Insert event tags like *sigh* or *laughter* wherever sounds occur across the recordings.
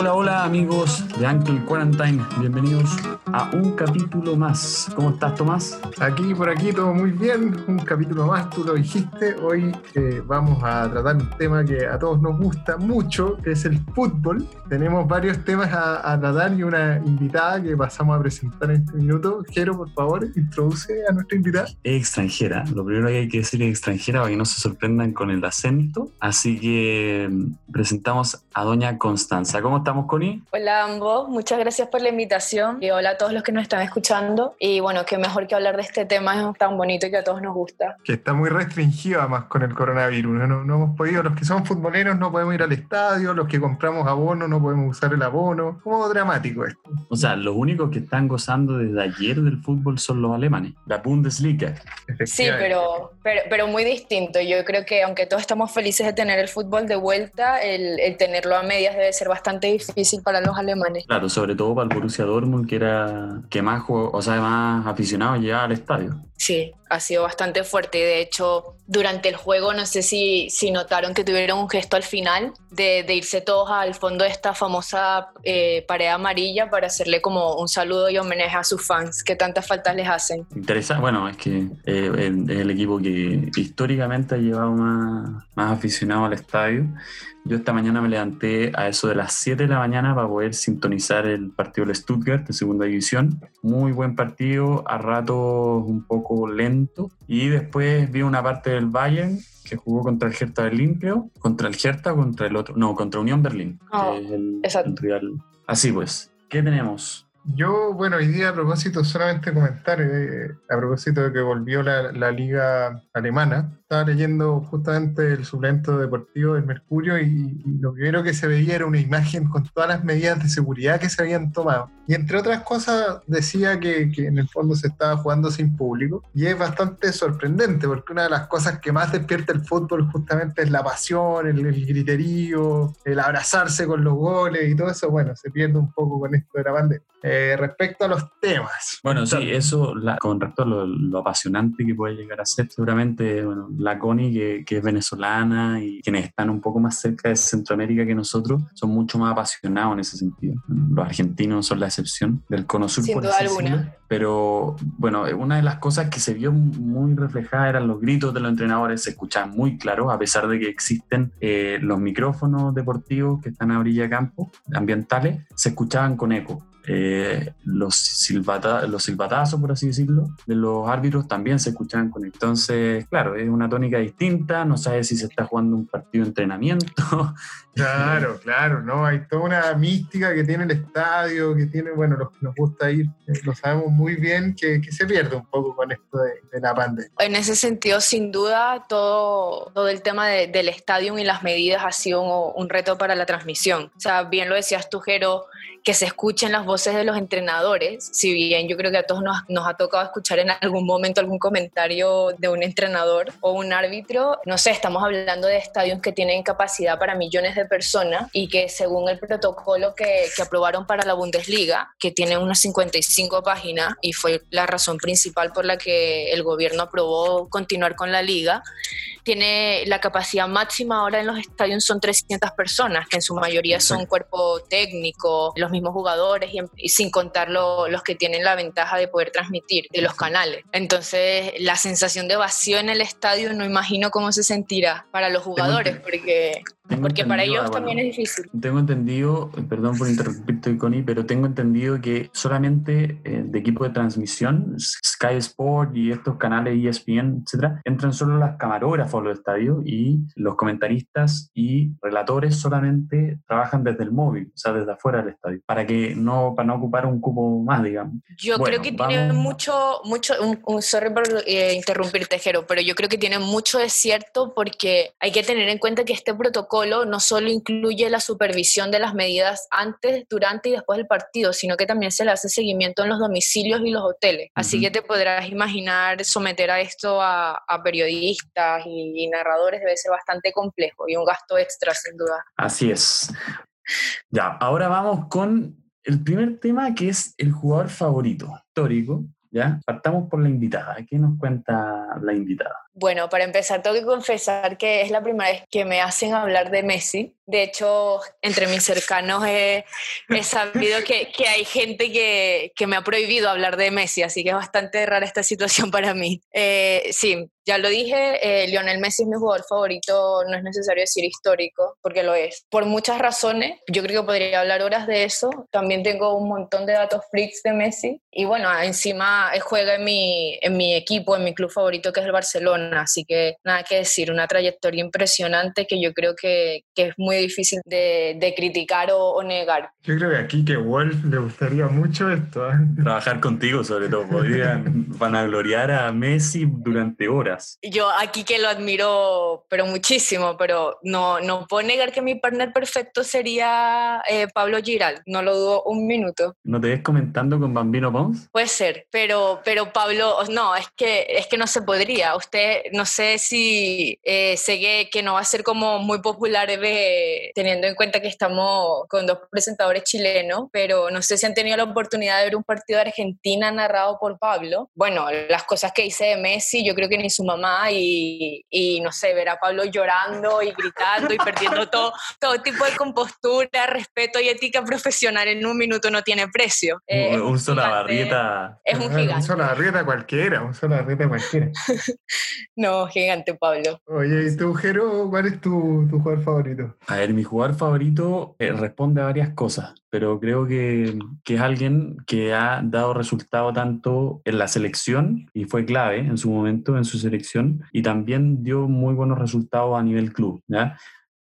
Hola, hola amigos de Uncle Quarantine, bienvenidos a un capítulo más. ¿Cómo estás, Tomás? Aquí, por aquí, todo muy bien. Un capítulo más, tú lo dijiste. Hoy eh, vamos a tratar un tema que a todos nos gusta mucho, que es el fútbol. Tenemos varios temas a, a tratar y una invitada que pasamos a presentar en este minuto. Jero, por favor, introduce a nuestra invitada. extranjera. Lo primero que hay que decir es extranjera para que no se sorprendan con el acento. Así que mm, presentamos a doña Constanza. ¿Cómo estamos, Connie? Hola a ambos, muchas gracias por la invitación y hola a todos los que nos están escuchando. Y bueno, qué mejor que hablar de este tema tan bonito y que a todos nos gusta. Que está muy restringido además con el coronavirus. No, no hemos podido, los que son futboleros no podemos ir al estadio, los que compramos abono no podemos usar el abono. Como dramático esto. O sea, los únicos que están gozando desde ayer del fútbol son los alemanes, la Bundesliga. Sí, pero, pero, pero muy distinto. Yo creo que aunque todos estamos felices de tener el fútbol de vuelta, el, el tenerlo a medias debe ser bastante difícil para los alemanes. Claro, sobre todo para el Borussia Dortmund, que era que más, o sea, más aficionados llegaba al estadio. Sí, ha sido bastante fuerte. De hecho, durante el juego, no sé si, si notaron que tuvieron un gesto al final de, de irse todos al fondo de esta famosa eh, pared amarilla para hacerle como un saludo y homenaje a sus fans que tantas faltas les hacen. Interesante, bueno, es que eh, es el equipo que históricamente ha llevado más, más aficionados al estadio. Yo esta mañana me levanté a eso de las 7 de la mañana para poder sintonizar el partido del Stuttgart de segunda división. Muy buen partido, a ratos un poco lento. Y después vi una parte del Bayern que jugó contra el Hertha Berlín, creo. Contra el Hertha contra el otro. No, contra Unión Berlín, Oh, que es el, exacto. el. Así pues, ¿qué tenemos? Yo, bueno, hoy día a propósito, solamente comentar, eh, a propósito de que volvió la, la liga alemana, estaba leyendo justamente el suplemento deportivo del Mercurio y, y lo primero que se veía era una imagen con todas las medidas de seguridad que se habían tomado. Y entre otras cosas decía que, que en el fondo se estaba jugando sin público y es bastante sorprendente porque una de las cosas que más despierta el fútbol justamente es la pasión, el, el griterío, el abrazarse con los goles y todo eso, bueno, se pierde un poco con esto de la pandemia. Eh, respecto a los temas. Bueno, sí, eso la- con respecto a lo, lo apasionante que puede llegar a ser, seguramente bueno, la Connie, que, que es venezolana y quienes están un poco más cerca de Centroamérica que nosotros, son mucho más apasionados en ese sentido. Los argentinos son la excepción del cono sur, Sin por duda alguna. decirlo. Pero bueno, una de las cosas que se vio muy reflejada eran los gritos de los entrenadores, se escuchaban muy claros, a pesar de que existen eh, los micrófonos deportivos que están a brilla campo, ambientales, se escuchaban con eco. Eh, los, silbata- los silbatazos, por así decirlo, de los árbitros también se escuchaban con eco. Entonces, claro, es una tónica distinta, no sabes si se está jugando un partido de entrenamiento. *laughs* Claro, claro, ¿no? Hay toda una mística que tiene el estadio, que tiene, bueno, los que nos gusta ir, eh, lo sabemos muy bien, que, que se pierde un poco con esto de, de la pandemia. En ese sentido, sin duda, todo, todo el tema de- del estadio y las medidas ha sido un, un reto para la transmisión. O sea, bien lo decías tú, Jero, que se escuchen las voces de los entrenadores, si bien yo creo que a todos nos, nos ha tocado escuchar en algún momento algún comentario de un entrenador o un árbitro, no sé, estamos hablando de estadios que tienen capacidad para millones de personas y que según el protocolo que, que aprobaron para la Bundesliga, que tiene unas 55 páginas y fue la razón principal por la que el gobierno aprobó continuar con la liga, tiene la capacidad máxima ahora en los estadios son 300 personas, que en su mayoría son cuerpo técnico, los mismos jugadores y, y sin contar lo- los que tienen la ventaja de poder transmitir de los canales. Entonces, la sensación de vacío en el estadio no imagino cómo se sentirá para los jugadores, porque, porque para ellos ah, bueno, también es difícil. Tengo entendido, eh, perdón por interrumpirte, Connie, pero tengo entendido que solamente eh, de equipo de transmisión, Sky Sport y estos canales ESPN, etcétera, entran solo las camarógrafos a los estadios y los comentaristas y relatores solamente trabajan desde el móvil, o sea, desde afuera del estadio, para que no, para no ocupar un cupo más, digamos. Yo Bueno, creo que tiene vamos- mucho, mucho, un, un- sorry por eh, interrumpirte, Jero, pero yo creo que tiene mucho de cierto porque hay que tener en cuenta que este protocolo no solo incluye la supervisión de las medidas antes, durante y después del partido, sino que también se le hace seguimiento en los domicilios y los hoteles. Así Ujú. que te podrás imaginar someter a esto a, a periodistas y, y narradores debe ser bastante complejo y un gasto extra, sin duda. Así es. Ya, ahora vamos con el primer tema que es el jugador favorito histórico. ¿ya? Partamos por la invitada. ¿Qué nos cuenta la invitada? Bueno, para empezar, tengo que confesar que es la primera vez que me hacen hablar de Messi. De hecho, entre mis cercanos he, sabido que, hay gente que, me ha prohibido hablar de Messi, así que es bastante rara esta situación *laughs* para mí. Eh, sí, ya lo dije, eh, Lionel Messi es mi jugador favorito, no es necesario decir histórico, porque lo es. Por muchas razones, yo creo que podría hablar horas de eso. También tengo un montón de datos freaks de Messi. Y bueno, encima juega en mi, en mi equipo, en mi club favorito, que es el Barcelona. Así que nada que decir, una trayectoria impresionante que yo creo que, que es muy difícil de, de criticar o, negar. Yo creo que aquí que Wolf le gustaría mucho esto. ¿eh? Trabajar contigo, sobre todo. Podrían vanagloriar a Messi durante horas. Yo aquí que lo admiro, pero muchísimo, pero no, no puedo negar que mi partner perfecto sería eh, Pablo Giral. No lo dudo un minuto. ¿No te ves comentando con Bambino Pons? Puede ser, pero, pero Pablo, no, es que, es que no se podría. No sé si eh, sé que, no va a ser como muy popular de, teniendo en cuenta que estamos con dos presentadores chilenos, pero no sé si han tenido la oportunidad de ver un partido de Argentina narrado por Pablo. Bueno, las cosas que hice de Messi, yo creo que ni su mamá y, y no sé, ver a Pablo llorando y gritando y perdiendo todo, todo tipo de compostura, respeto y ética profesional en un minuto no tiene precio. un solo barrieta. Es un gigante. Un solo barrieta cualquiera, un solo barrieta cualquiera. *laughs* no, gigante Pablo. Oye, ¿y tú, Jero, cuál es tu, tu jugador favorito? A ver, mi jugador favorito eh, responde a varias cosas, pero creo que, que, es alguien que ha dado resultado tanto en la selección y fue clave en su momento en su selección y también dio muy buenos resultados a nivel club. ¿ya?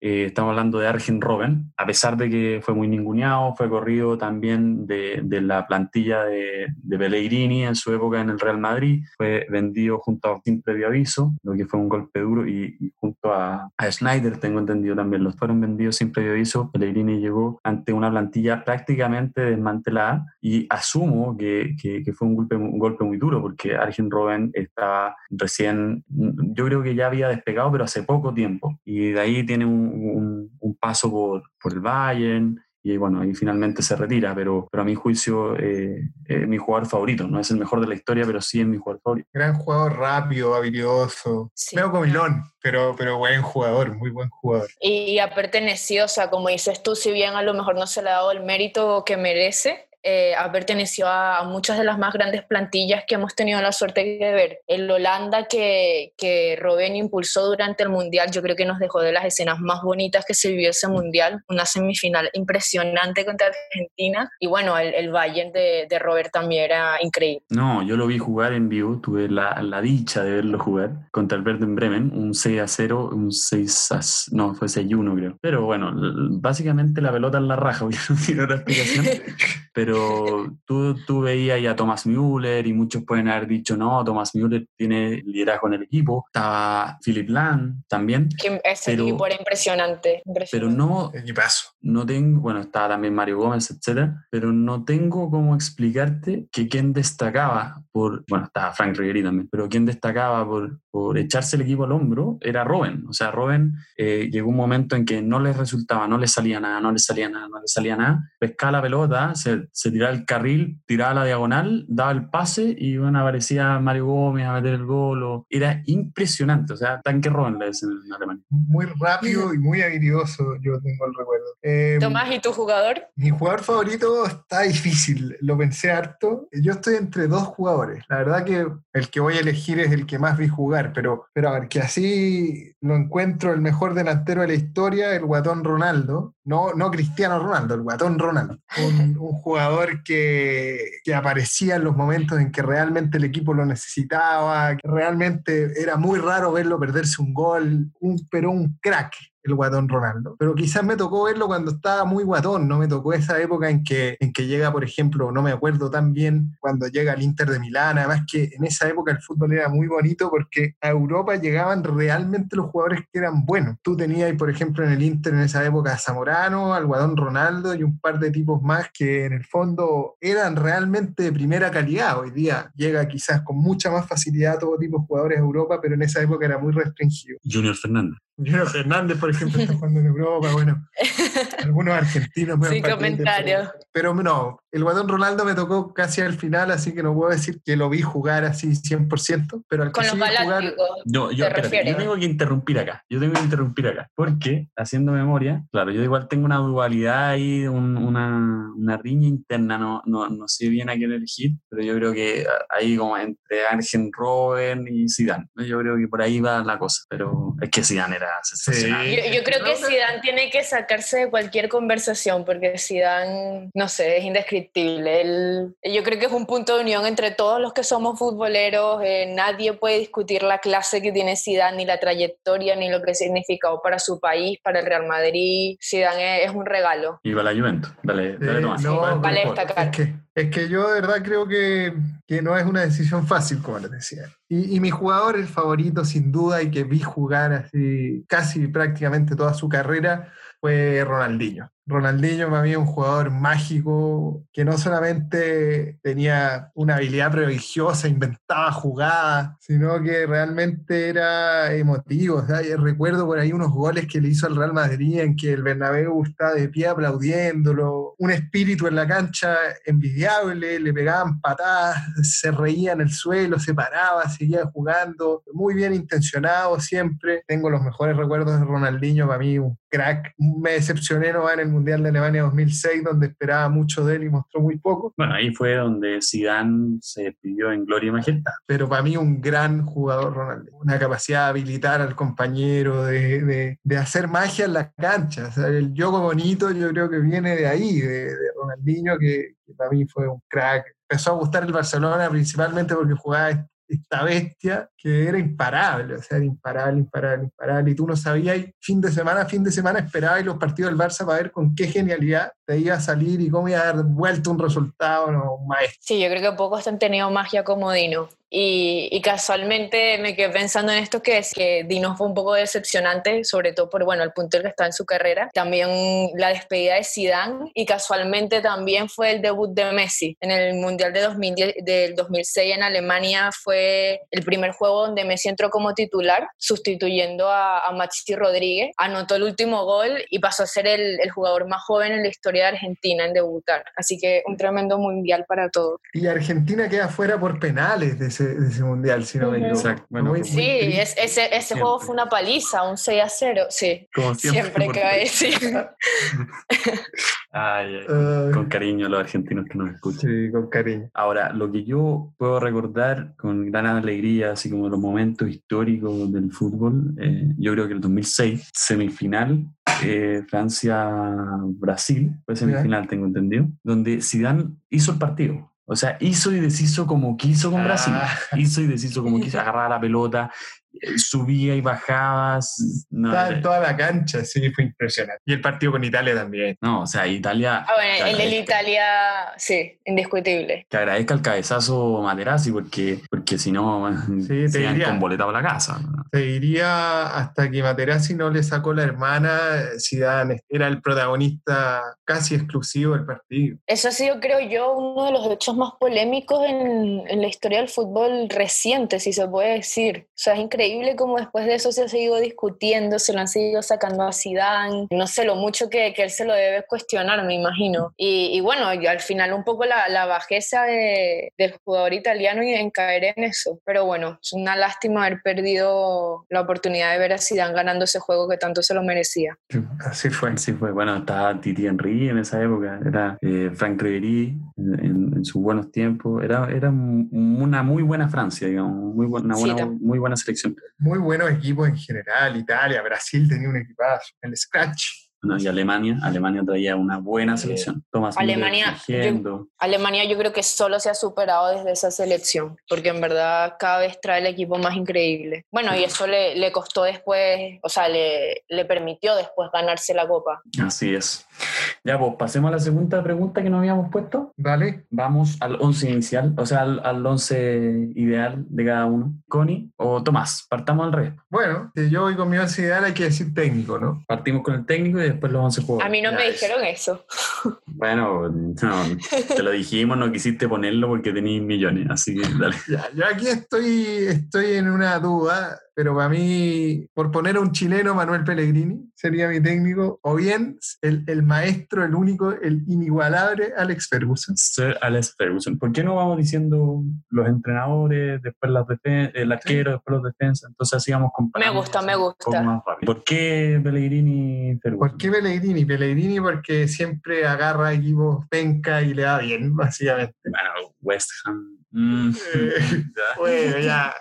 Eh, estamos hablando de Arjen Robben, a pesar de que fue muy ninguneado, fue corrido también de, de la plantilla de, de, Pellegrini en su época en el Real Madrid, fue vendido junto a sin previo aviso, lo que fue un golpe duro, y, junto a, a, Schneider, tengo entendido también, los fueron vendidos sin previo aviso. Pellegrini llegó ante una plantilla prácticamente desmantelada y asumo que, que, que fue un golpe, un golpe muy duro porque Arjen Robben estaba recién, yo creo que ya había despegado, pero hace poco tiempo, y de ahí tiene un un, paso por, por, el Bayern y bueno, ahí finalmente se retira, pero, pero a mi juicio eh, es mi jugador favorito, no es el mejor de la historia, pero sí es mi jugador favorito. Gran jugador, rápido, habilidoso, sí. medio comilón, pero, pero buen jugador, muy buen jugador. Y ha pertenecido, o sea, como dices tú, si bien a lo mejor no se le ha dado el mérito que merece, eh, ha pertenecido a, muchas de las más grandes plantillas que hemos tenido la suerte de ver. El Holanda que, que Robben impulsó durante el Mundial, yo creo que nos dejó de las escenas más bonitas que se vivió ese Mundial, una semifinal impresionante contra Argentina y bueno, el, el Bayern de, de, Robert también era increíble. No, yo lo vi jugar en vivo, tuve la, la dicha de verlo jugar contra el Werder Bremen, un 6 a 0, un 6 a, no, fue 6 a 1 creo. Pero bueno, básicamente la pelota en la raja, *laughs* voy a decir otra explicación. pero *laughs* tú, tú veías ya a Thomas Müller y muchos pueden haber dicho, no, Thomas Müller tiene liderazgo en el equipo. Estaba Philip Lahm también. ese equipo era impresionante, Pero no, no tengo, bueno, estaba también Mario Gómez, etcétera, pero no tengo cómo explicarte que quien destacaba por, bueno, estaba Frank Ribery también, pero quien destacaba por, por echarse el equipo al hombro era Robin. O sea, Robin eh, llegó un momento en que no le resultaba, no le salía nada, no le salía nada, no le salía nada. Pescaba la pelota, se se tiraba el carril, tiraba la diagonal, daba el pase y bueno, aparecía Mario Gómez a meter el gol. Era impresionante, o sea, tanque le en Alemania. Muy rápido y muy habilidoso, yo tengo el recuerdo. Eh, Tomás, ¿y tu jugador? Mi jugador favorito está difícil, lo pensé harto. Yo estoy entre dos jugadores. La verdad que el que voy a elegir es el que más vi jugar, pero, pero a ver, que así lo encuentro el mejor delantero de la historia, el guatón Ronaldo. No, no Cristiano Ronaldo, el guatón Ronaldo. Un, un jugador que, que, aparecía en los momentos en que realmente el equipo lo necesitaba, que realmente era muy raro verlo perderse un gol, un, pero un crack el guatón Ronaldo. Pero quizás me tocó verlo cuando estaba muy guatón, no me tocó esa época en que, en que llega, por ejemplo, no me acuerdo tan bien, cuando llega al Inter de Milán, además que en esa época el fútbol era muy bonito porque a Europa llegaban realmente los jugadores que eran buenos. Tú tenías, por ejemplo, en el Inter en esa época a Zamorano, al guatón Ronaldo y un par de tipos más que en el fondo eran realmente de primera calidad. Hoy día llega quizás con mucha más facilidad todo tipo de jugadores a Europa, pero en esa época era muy restringido. Junior Fernández. Junior Fernández, por ejemplo, está jugando en Europa, bueno, *laughs* algunos argentinos. Sin comentarios. Pero no, el Guatón Ronaldo me tocó casi al final, así que no puedo decir que lo vi jugar así 100%, pero al que Con los sí vi jugar. Yo, yo, ¿Te espérate, yo tengo que interrumpir acá. Yo tengo que interrumpir acá. Porque, haciendo memoria, claro, yo igual tengo una dualidad ahí, un- una, una riña interna. No, no, no sé bien a quién elegir, pero yo creo que ahí como entre Arjen Robben y Zidane. ¿no? Yo creo que por ahí va la cosa. Pero es que Zidane era sensacional. Yo, yo creo que. Zidane tiene que sacarse de cualquier conversación porque Zidane, no sé, es indescriptible. Yo creo que es un punto de unión entre todos los que somos futboleros. eh, nadie puede discutir la clase que tiene Zidane, ni la trayectoria, ni lo que ha significado para su país, para el Real Madrid. Zidane es, es un regalo. Y va la Juventus. Dale, dale Eh, Tomás. no, ¿Cuál es tu vale jugador? destacar. Es que, es que yo de verdad creo que, que no es una decisión fácil, como les decía. Y, y mi jugador, el favorito sin duda, y que vi jugar así casi prácticamente toda su carrera, fue Ronaldinho. Ronaldinho para mí es un jugador mágico que no solamente tenía una habilidad prodigiosa, inventaba jugadas, sino que realmente era emotivo. O sea, recuerdo por ahí unos goles que le hizo al Real Madrid en que el Bernabéu estaba de pie aplaudiéndolo, un espíritu en la cancha envidiable, le pegaban patadas, se reía en el suelo, se paraba, seguía jugando, muy bien intencionado siempre. Tengo los mejores recuerdos de Ronaldinho, para mí un crack. Me decepcioné no en el Mundial de Alemania 2006, donde esperaba mucho de él y mostró muy poco, Bueno, ahí fue donde Zidane se despidió en gloria y majestad. pero para mí un gran jugador Ronaldinho. Una capacidad de habilitar al compañero, de, de- de hacer magia en la cancha. O sea, el juego bonito yo creo que viene de ahí, de, de Ronaldinho, que, que para mí fue un crack. Empezó a gustar el Barcelona principalmente porque jugaba esta bestia que era imparable, o sea, era imparable, imparable, imparable. Y tú no sabías, y fin de semana, fin de semana esperabas los partidos del Barça para ver con qué genialidad te iba a salir y cómo iba a dar vuelto un resultado, no, un maestro. Sí, yo creo que pocos han tenido magia como Dino. Y, y casualmente me quedé pensando en esto que es que Dino fue un poco decepcionante, sobre todo por bueno, el punto en que está en su carrera. También la despedida de Zidane y casualmente también fue el debut de Messi en el Mundial de 2010 del 2006 en Alemania. Fue el primer juego donde Messi entró como titular, sustituyendo a, a Maxi Rodríguez. Anotó el último gol y pasó a ser el, el jugador más joven en la historia de Argentina en debutar. Así que un tremendo mundial para todos. Y Argentina queda fuera por penales de ese, de ese mundial, si no me equivoco. Exacto. Bueno, Muy- Sí, muy triste. es- ese, ese juego fue una paliza, un 6 a 0, sí. Como siempre. Siempre, que va a decir. *laughs* Ay, Con cariño a los argentinos que nos escuchan. sí, con cariño. Ahora, lo que yo puedo recordar con gran alegría, así como los momentos históricos del fútbol, eh, yo creo que el 2006, semifinal, eh, Francia-Brasil, fue semifinal, tengo entendido, donde Zidane hizo el partido. O sea, hizo y deshizo como quiso con Brasil. Ah. Hizo y deshizo como quiso, *laughs* agarraba la pelota, subía y bajaba. s- No, Estaba en toda la cancha, sí, fue impresionante. Y el partido con Italia también. no, o sea, Italia... Ah, bueno, el del Italia, sí, indiscutible. Que agradezca el cabezazo Materazzi porque, porque si no, te se iban diría. con boleta para la casa. Te diría hasta que Materazzi no le sacó la hermana, Zidane era el protagonista casi exclusivo del partido. Eso ha sido, creo yo, uno de los hechos más polémicos en, en la historia del fútbol reciente, si se puede decir. O sea, es increíble cómo después de eso se ha seguido discutiendo, se lo han seguido sacando a Zidane. No sé lo mucho que, que él se lo debe cuestionar, me imagino. Y, y bueno, al final un poco la, la bajeza de- del jugador italiano y en caer en eso. Pero bueno, es una lástima haber perdido la oportunidad de ver a Zidane ganando ese juego que tanto se lo merecía. Así fue. Así fue, bueno, estaba Titi Henry en esa época, era eh, Frank Ribery en, en- sus buenos tiempos, era, era un- una muy buena Francia, digamos, muy buena, una Sí, buena, también. muy buena selección. Muy buenos equipos en general, Italia, Brasil tenía un equipazo, el Scratch. Bueno, y Alemania, Alemania traía una buena selección. Thomas Alemania, dirigiendo. Alemania yo creo que solo se ha superado desde esa selección, porque en verdad cada vez trae el equipo más increíble. Bueno, y eso le, le costó después, o sea, le, le permitió después ganarse la copa. Así es. Ya, pues pasemos a la segunda pregunta que nos habíamos puesto. ¿Vale? Vamos al 11 inicial, o sea, al, al 11 ideal de cada uno. Connie o Tomás, partamos al revés. Bueno, si yo voy con mi once ideal hay que decir técnico, ¿no? Partimos con el técnico y después los 11 jugadores. A mí no Ya me es. dijeron eso. *laughs* Bueno, no, te lo dijimos, no quisiste ponerlo porque tenías millones, así que dale. Ya, yo aquí estoy, estoy en una duda pero para mí, por poner a un chileno, Manuel Pellegrini sería mi técnico, o bien el, el maestro, el único, el inigualable Alex Ferguson. Sir Alex Ferguson. ¿Por qué no vamos diciendo los entrenadores, después las el arquero, después los defensas? Entonces así vamos comparando. Me gusta, me gusta. ¿Por qué Pellegrini Ferguson? ¿Por qué Pellegrini? Pellegrini porque siempre agarra equipos penca y le da bien, básicamente. Bueno, West Ham Mm. *laughs* bueno, ya,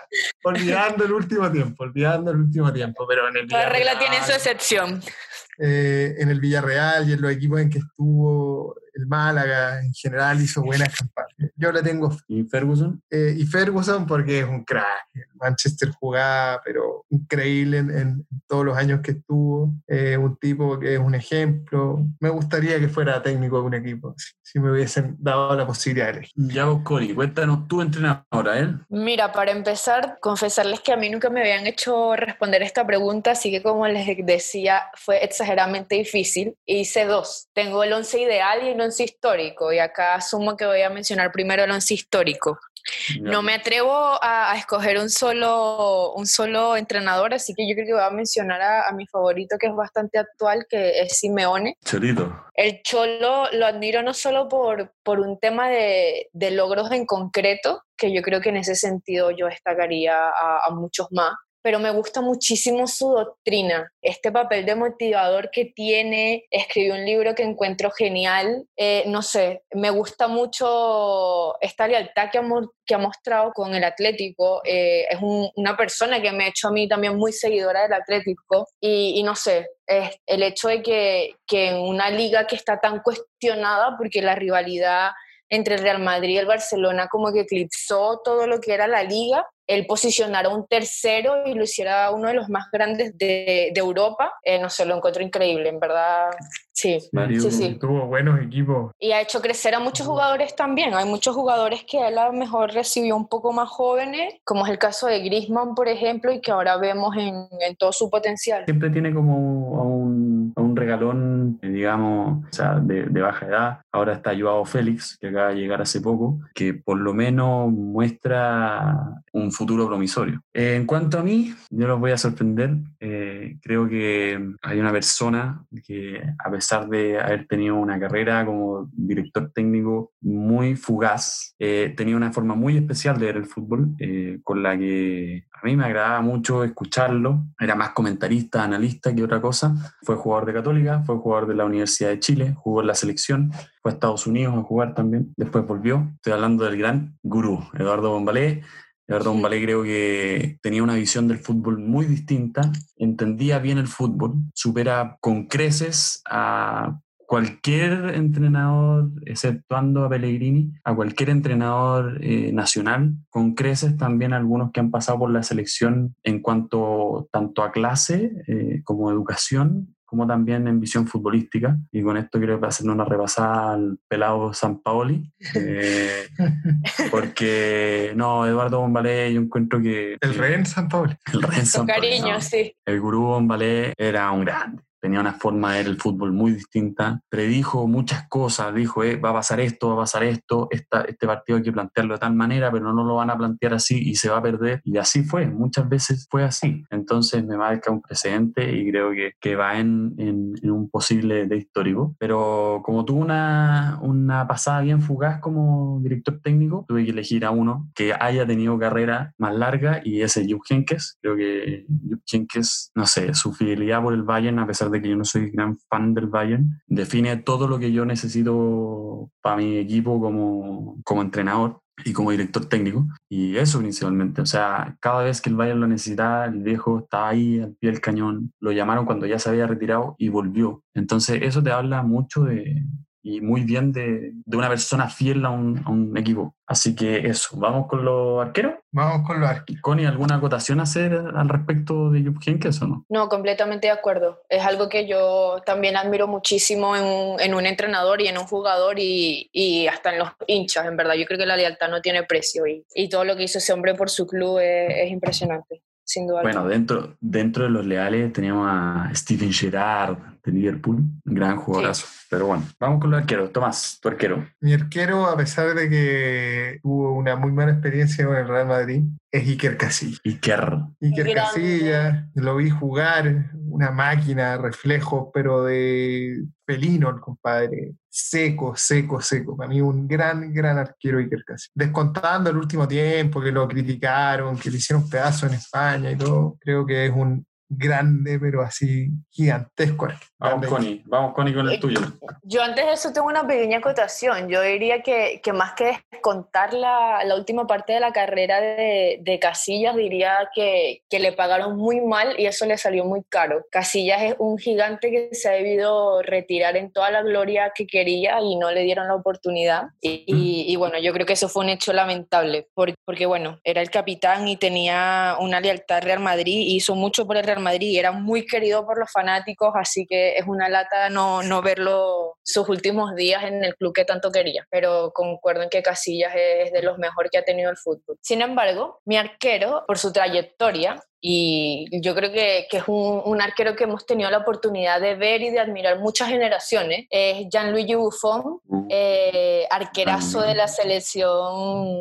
olvidando el último tiempo, olvidando el último tiempo, pero en el La regla tiene su excepción. Eh, en el Villarreal y en los equipos en que estuvo, el Málaga en general hizo buenas campañas. Yo la tengo. ¿Y Ferguson? Eh, y Ferguson porque es un crack. Manchester jugaba, pero increíble en, todos los años que estuvo. Eh, un tipo que es un ejemplo. Me gustaría que fuera técnico de un equipo, si, me hubiesen dado la posibilidad de elegir. Ya vos, Cori, cuéntanos tu entrenador, ¿eh? Mira, para empezar, confesarles que a mí nunca me habían hecho responder esta pregunta, así que como les decía, fue exageradamente difícil. Hice dos. Tengo el once ideal y el once histórico, y acá asumo que voy a mencionar primero el once histórico. No me atrevo a, escoger un solo, un solo entrenador, así que yo creo que voy a mencionar a, mi favorito, que es bastante actual, que es Simeone. Cholito. El Cholo lo admiro no solo por, por un tema de, de logros en concreto, que yo creo que en ese sentido yo destacaría a, muchos más, pero me gusta muchísimo su doctrina, este papel de motivador que tiene, escribió un libro que encuentro genial, eh, no sé, me gusta mucho esta lealtad que ha, mostrado con el Atlético, eh, es una persona que me ha hecho a mí también muy seguidora del Atlético y, no sé, el hecho de que, que en una liga que está tan cuestionada, porque la rivalidad entre el Real Madrid y el Barcelona como que eclipsó todo lo que era la liga, él posicionara un tercero y lo hiciera uno de los más grandes de, de Europa, eh, no sé, lo encuentro increíble, en verdad. Sí, sí, sí. Tuvo buenos equipos. Y ha hecho crecer a muchos jugadores también. Hay muchos jugadores que él a lo mejor recibió un poco más jóvenes, como es el caso de Griezmann, por ejemplo, y que ahora vemos en, en todo su potencial. Siempre tiene como un, un regalón, digamos, o sea, de, de, baja edad. Ahora está Joao Félix, que acaba de llegar hace poco, que por lo menos muestra un futuro promisorio. en cuanto a mí, yo los voy a sorprender. Eh, creo que hay una persona que, a pesar de haber tenido una carrera como director técnico muy fugaz, eh, tenía una forma muy especial de ver el fútbol, eh, con la que a mí me agradaba mucho escucharlo. Era más comentarista, analista que otra cosa. Fue jugador de Católica, fue jugador de la Universidad de Chile, jugó en la selección, fue a Estados Unidos a jugar también. Después volvió. Estoy hablando del gran gurú, Eduardo Bombalé Eduardo Bombalé creo que tenía una visión del fútbol muy distinta, entendía bien el fútbol, supera con creces a cualquier entrenador, exceptuando a Pellegrini, a cualquier entrenador eh, nacional, con creces también algunos que han pasado por la selección en cuanto tanto a clase eh, como educación como también en visión futbolística. Y con esto quiero hacer una repasada al pelado San Paoli, eh, *laughs* porque no, Eduardo Bombalé, yo encuentro que... El rey San Paoli. El rey San Paoli. cariño, sí. El gurú Bombalé era un grande tenía una forma de ver el fútbol muy distinta, predijo muchas cosas, dijo, eh, va a pasar esto, va a pasar esto, esta, este partido hay que plantearlo de tal manera, pero no lo van a plantear así y se va a perder. Y así fue, muchas veces fue así. Entonces me marca un precedente y creo que, que va en, en, un posible de histórico. Pero como tuvo una, una pasada bien fugaz como director técnico, tuve que elegir a uno que haya tenido carrera más larga y ese Jupp Heynckes. Creo que Jupp Heynckes, no sé, su fidelidad por el Bayern, a pesar de que yo no soy gran fan del Bayern, define todo lo que yo necesito para mi equipo como, como entrenador y como director técnico. Y eso principalmente. O sea, cada vez que el Bayern lo necesitaba, el viejo estaba ahí al pie del cañón. Lo llamaron cuando ya se había retirado y volvió. Entonces, eso te habla mucho de, y muy bien de, de una persona fiel a un, a un, equipo. Así que eso, ¿vamos con los arqueros? Vamos con los arqueros. Connie, ¿alguna acotación hacer al respecto de Jupp Heynckes o no? No, completamente de acuerdo. Es algo que yo también admiro muchísimo en un, en un entrenador y en un jugador y, y, hasta en los hinchas, en verdad. Yo creo que la lealtad no tiene precio y, y todo lo que hizo ese hombre por su club es, es impresionante. Sin duda bueno, dentro, dentro de los leales teníamos a Steven Gerrard, de Liverpool, gran jugadorazo. Pero bueno, vamos con los arqueros. Tomás, tu arquero. Mi arquero, a pesar de que tuvo una muy mala experiencia con el Real Madrid, es Iker Casillas. Iker. Iker. Casillas, lo vi jugar, una máquina, reflejo, pero de felino el compadre. Seco, seco, seco. Para mí un gran, gran arquero Iker Casillas. Descontando el último tiempo, que lo criticaron, que le hicieron pedazo en España y todo, creo que es un grande, pero así gigantesco. Vamos, Grande. Connie. Vamos, Connie, con el tuyo. Yo antes de eso tengo una pequeña acotación. Yo diría que, que más que descontar la, la última parte de la carrera de, de Casillas, diría que, que le pagaron muy mal y eso le salió muy caro. Casillas es un gigante que se ha debido retirar en toda la gloria que quería y no le dieron la oportunidad. Y, y- y bueno, yo creo que eso fue un hecho lamentable, por- porque bueno, era el capitán y tenía una lealtad al Real Madrid, hizo mucho por el Real Madrid y era muy querido por los fanáticos, así que es una lata no, no verlo sus últimos días en el club que tanto quería. Pero concuerdo en que Casillas es de los mejores que ha tenido el fútbol. Sin embargo, mi arquero, por su trayectoria, y yo creo que, que es un, un arquero que hemos tenido la oportunidad de ver y de admirar muchas generaciones, es Gianluigi Buffon, Uh, eh, arquerazo de la selección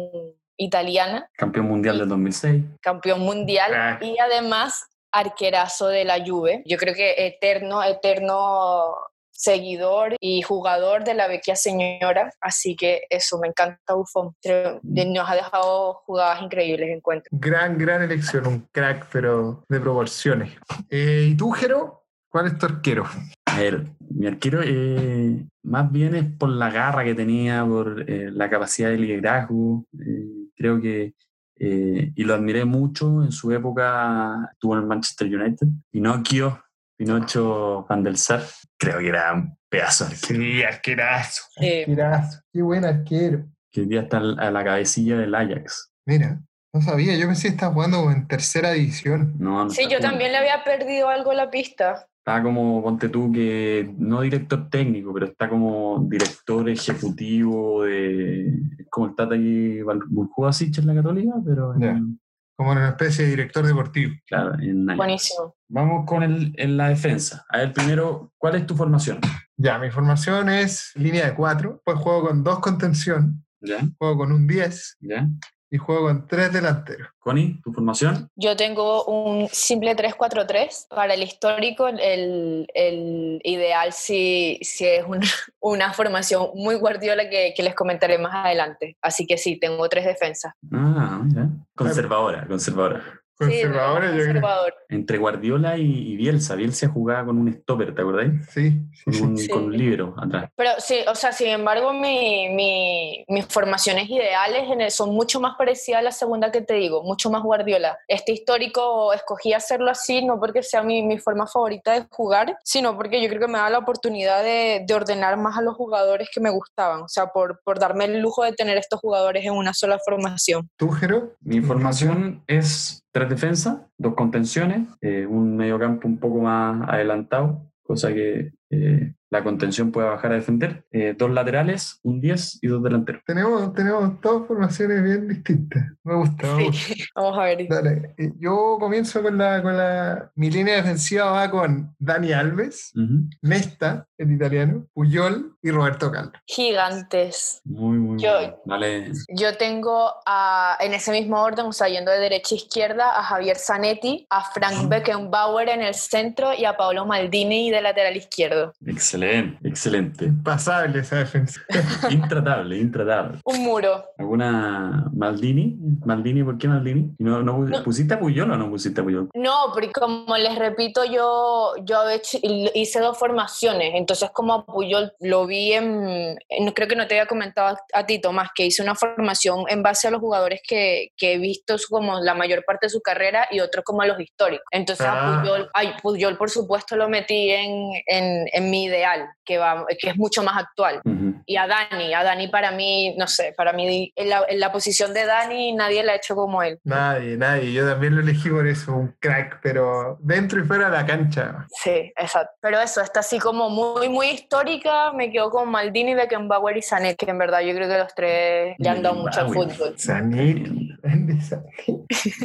italiana, campeón mundial del 2006. campeón mundial Crack. y además arquerazo de la Juve. Yo creo que eterno, eterno seguidor y jugador de la vecchia señora, así que eso, me encanta Buffon. Creo- Nos ha dejado jugadas increíbles, encuentro. Gran, gran elección, un crack, pero de proporciones. Eh, ¿Y tú, Jero? ¿Cuál es tu arquero? A ver, mi arquero eh, más bien es por la garra que tenía, por eh, la capacidad de liderazgo. eh, creo que, eh, y lo admiré mucho en su época, estuvo en el Manchester United. Pinocchio, Pinocho Van der Sar, creo que era un pedazo de arquero. Sí, arquerazo. Sí. Arquerazo. Qué buen arquero. Que hoy día está a la cabecilla del Ajax. Mira, no sabía, yo pensé que estaba jugando en tercera división. No, no Sí, yo jugando. también le había perdido algo la pista. Está como, ponte tú, que no director técnico, pero está como director ejecutivo de. Como el Tata y Buljubasic en la Católica, pero en-. Como en una especie de director deportivo. claro, en. Buenísimo. Vamos con el, en la defensa. A ver, primero, ¿cuál es tu formación? Ya, mi formación es línea de cuatro, pues juego con dos contención, ¿Ya? juego con un 10 ¿Ya? Y juego con tres delanteros. Connie, tu formación. Yo tengo un simple 3-4-3. Para el histórico, el, el ideal sí, sí es un- *laughs* una formación muy guardiola que, que les comentaré más adelante. Así que sí, tengo tres defensas. Ah, ya. Conservadora, conservadora. Sí, Conservadores, yo creo. Entre Guardiola y, y Bielsa. Bielsa jugaba con un stopper, ¿te acordáis? Sí, sí, Con sí. un, Sí. con un libro atrás. Pero sí, o sea, sin embargo, mi, mi- mis formaciones ideales en el- son mucho más parecidas a la segunda que te digo, mucho más guardiola. Este histórico escogí hacerlo así, no porque sea mi, mi forma favorita de jugar, sino porque yo creo que me da la oportunidad de, de ordenar más a los jugadores que me gustaban, o sea, por, por darme el lujo de tener estos jugadores en una sola formación. ¿Tú, Jero? Mi formación es tres defensas, dos contenciones, eh, un mediocampo un poco más adelantado, cosa que eh, la contención pueda bajar a defender, eh, dos laterales, un 10 y dos delanteros. Tenemos, tenemos dos formaciones bien distintas. Me gusta, me gusta. Sí. *laughs* Vamos a ver. Dale, eh, yo comienzo con la, con la. Mi línea defensiva va con Dani Alves. Nesta, el italiano, Puyol y Roberto Carlos. Gigantes. Muy, muy Yo- bueno. Vale. Yo tengo a- en ese mismo orden, o sea, yendo de derecha a izquierda, a Javier Zanetti, a Frank Beckenbauer en el centro y a Paolo Maldini de lateral izquierdo. Excelente, excelente. Impasable esa defensa. *laughs* Intratable, intratable. Un muro. ¿Alguna Maldini? ¿Maldini? ¿Por qué Maldini? ¿Y ¿No, no, No. ¿Pusiste a Puyol o no pusiste a Puyol? No, porque como les repito, yo, yo he hecho- hice dos formaciones, entonces como a Puyol lo vi en, en- creo que no te había comentado a, a ti, Tomás, que hice una formación en base a los jugadores que, que he visto su- como la mayor parte de su carrera y otro como a los históricos. Entonces Ah. a Puyol, ay, Puyol, por supuesto, lo metí en, en, en mi ideal, que, va, que es mucho más actual. Ujú. Y a Dani, a Dani para mí, no sé, para mí en la, en la posición de Dani nadie la ha hecho como él. Nadie, nadie. Yo también lo elegí por eso, un crack, pero dentro y fuera de la cancha. Sí, exacto. Pero eso, está así como muy, muy histórica. Me quedo con Maldini, Beckenbauer y Sané, que en verdad yo creo que los tres le han dado mucho al fútbol. Zanetti.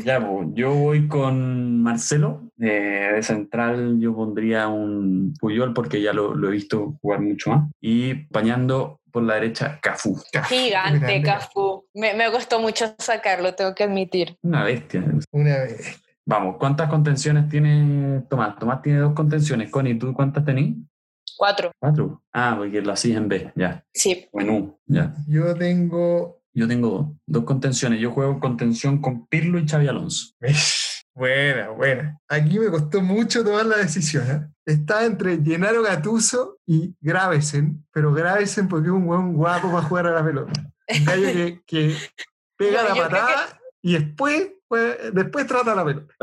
Ya, pues, yo voy con Marcelo. Eh, de central yo pondría un Puyol porque ya lo, lo he visto jugar mucho más. Y pañando por la derecha, Cafú. Cafú, Gigante. Cafú. Me, me costó mucho sacarlo, tengo que admitir. Una bestia. Una vez. Vamos, ¿cuántas contenciones tiene Tomás? Tomás tiene dos contenciones. Connie, ¿tú cuántas tenés? Cuatro. Cuatro. Ah, porque lo hacías en B, ya. Sí. O en U, ya. Yo tengo. Yo tengo dos, contenciones. Yo juego contención con Pirlo y Xavi Alonso. *laughs* Buena, buena. Aquí me costó mucho tomar la decisión. ¿eh? Estaba entre Gennaro Gattuso y Gravesen, pero Gravesen porque es un buen guapo para jugar a la pelota. Un gallo que, *laughs* que pega la patada y después, pues, después trata la pelota.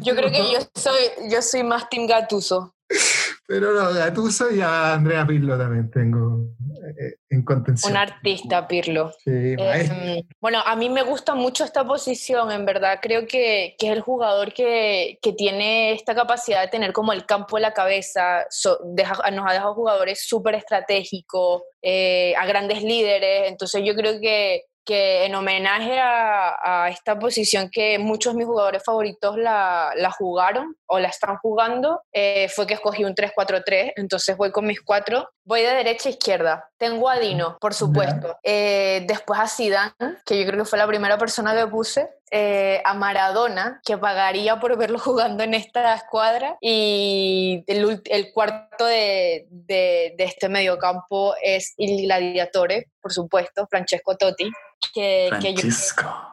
Yo creo que *laughs* yo soy, yo soy más Team Gatuso. Pero no, Gattuso y a Andrea Pirlo también tengo eh, en contención. Un artista, Pirlo. Sí. Eh, bueno, a mí me gusta mucho esta posición, en verdad. Creo que, que es el jugador que, que tiene esta capacidad de tener como el campo en la cabeza. So- deja- nos ha dejado jugadores súper estratégicos, eh, a grandes líderes. Entonces yo creo que, que en homenaje a, a esta posición que muchos de mis jugadores favoritos la, la jugaron o la están jugando, eh, fue que escogí un 3-4-3. Entonces voy con mis cuatro. Voy de derecha a izquierda. Tengo a Dino, por supuesto. Eh, después a Zidane, que yo creo que fue la primera persona que puse. eh, a Maradona, que pagaría por verlo *laughs* jugando en esta escuadra. Y el, el cuarto de, de, de este mediocampo es Il Gladiatore, por supuesto, Francesco Totti, que, que yo